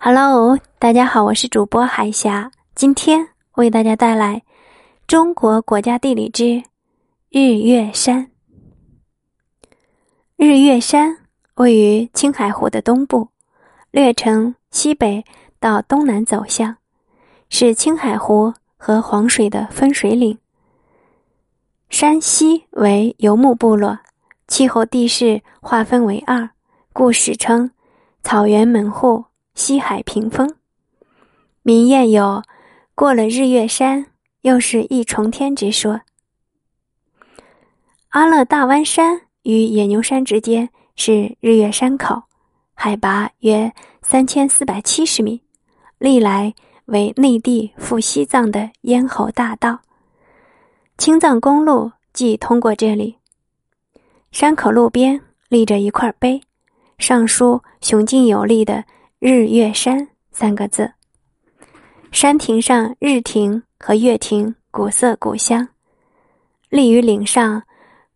Hello，大家好，我是主播海霞，今天为大家带来中国国家地理之日月山。日月山位于青海湖的东部，略呈西北到东南走向，是青海湖和黄水的分水岭。山西为游牧部落，气候地势划分为二，故史称草原门户。西海屏风，民谚有“过了日月山，又是一重天”之说。阿勒大湾山与野牛山之间是日月山口，海拔约三千四百七十米，历来为内地赴西藏的咽喉大道。青藏公路即通过这里。山口路边立着一块碑，上书雄劲有力的。日月山三个字，山亭上日亭和月亭古色古香，立于岭上，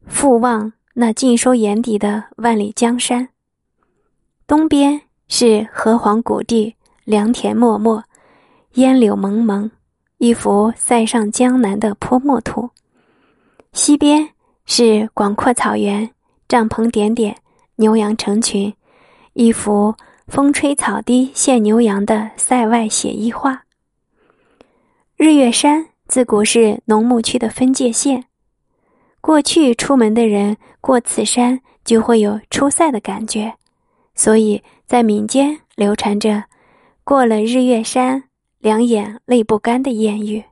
复望那尽收眼底的万里江山。东边是河湟谷地，良田漠漠，烟柳蒙蒙，一幅塞上江南的泼墨图。西边是广阔草原，帐篷点点，牛羊成群，一幅。风吹草低见牛羊的塞外写意画。日月山自古是农牧区的分界线，过去出门的人过此山就会有出塞的感觉，所以在民间流传着“过了日月山，两眼泪不干”的谚语。